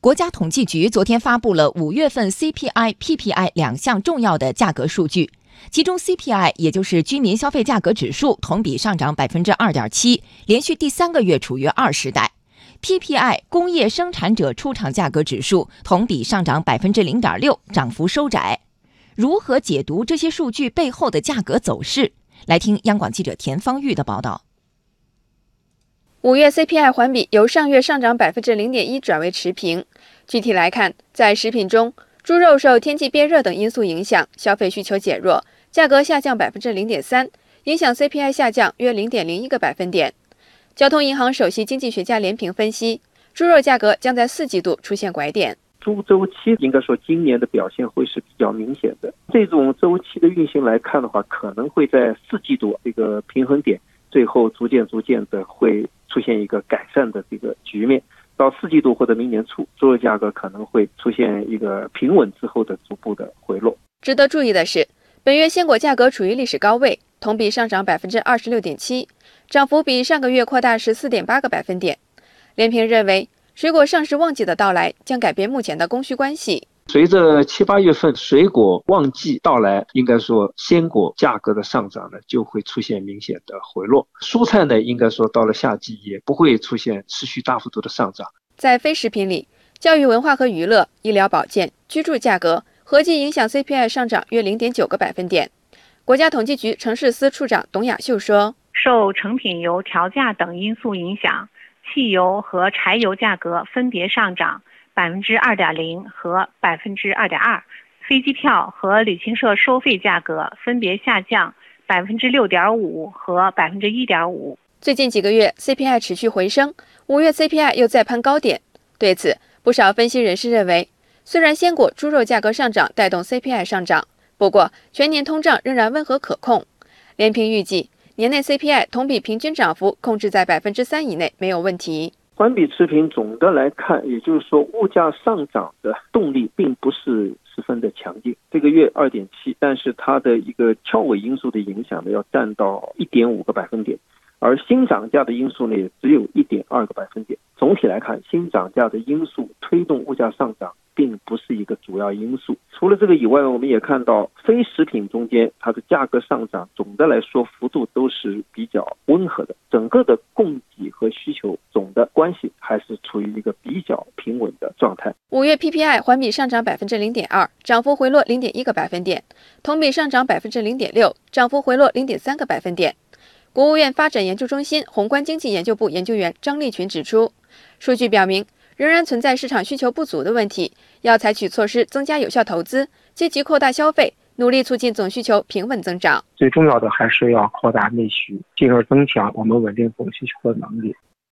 国家统计局昨天发布了五月份 CPI、PPI 两项重要的价格数据，其中 CPI 也就是居民消费价格指数同比上涨百分之二点七，连续第三个月处于二时代；PPI 工业生产者出厂价格指数同比上涨百分之零点六，涨幅收窄。如何解读这些数据背后的价格走势？来听央广记者田方玉的报道。五月 CPI 环比由上月上涨百分之零点一转为持平。具体来看，在食品中，猪肉受天气变热等因素影响，消费需求减弱，价格下降百分之零点三，影响 CPI 下降约零点零一个百分点。交通银行首席经济学家连平分析，猪肉价格将在四季度出现拐点。猪周期应该说今年的表现会是比较明显的。这种周期的运行来看的话，可能会在四季度这个平衡点，最后逐渐逐渐的会。出现一个改善的这个局面，到四季度或者明年初，猪肉价格可能会出现一个平稳之后的逐步的回落。值得注意的是，本月鲜果价格处于历史高位，同比上涨百分之二十六点七，涨幅比上个月扩大十四点八个百分点。连平认为，水果上市旺季的到来将改变目前的供需关系。随着七八月份水果旺季到来，应该说鲜果价格的上涨呢，就会出现明显的回落。蔬菜呢，应该说到了夏季也不会出现持续大幅度的上涨。在非食品里，教育文化和娱乐、医疗保健、居住价格合计影响 CPI 上涨约零点九个百分点。国家统计局城市司处长董雅秀说：“受成品油调价等因素影响，汽油和柴油价格分别上涨。”百分之二点零和百分之二点二，飞机票和旅行社收费价格分别下降百分之六点五和百分之一点五。最近几个月 CPI 持续回升，五月 CPI 又再攀高点。对此，不少分析人士认为，虽然鲜果、猪肉价格上涨带动 CPI 上涨，不过全年通胀仍然温和可控。连平预计，年内 CPI 同比平均涨幅控制在百分之三以内，没有问题。环比持平，总的来看，也就是说，物价上涨的动力并不是十分的强劲。这个月二点七，但是它的一个翘尾因素的影响呢，要占到一点五个百分点，而新涨价的因素呢，也只有一点二个百分点。总体来看，新涨价的因素推动物价上涨。并不是一个主要因素。除了这个以外，我们也看到非食品中间它的价格上涨，总的来说幅度都是比较温和的。整个的供给和需求总的关系还是处于一个比较平稳的状态。五月 PPI 环比上涨百分之零点二，涨幅回落零点一个百分点；同比上涨百分之零点六，涨幅回落零点三个百分点。国务院发展研究中心宏观经济研究部研究员张立群指出，数据表明。仍然存在市场需求不足的问题，要采取措施增加有效投资，积极扩大消费，努力促进总需求平稳增长。最重要的还是要扩大内需，进而增强我们稳定总需求的能力。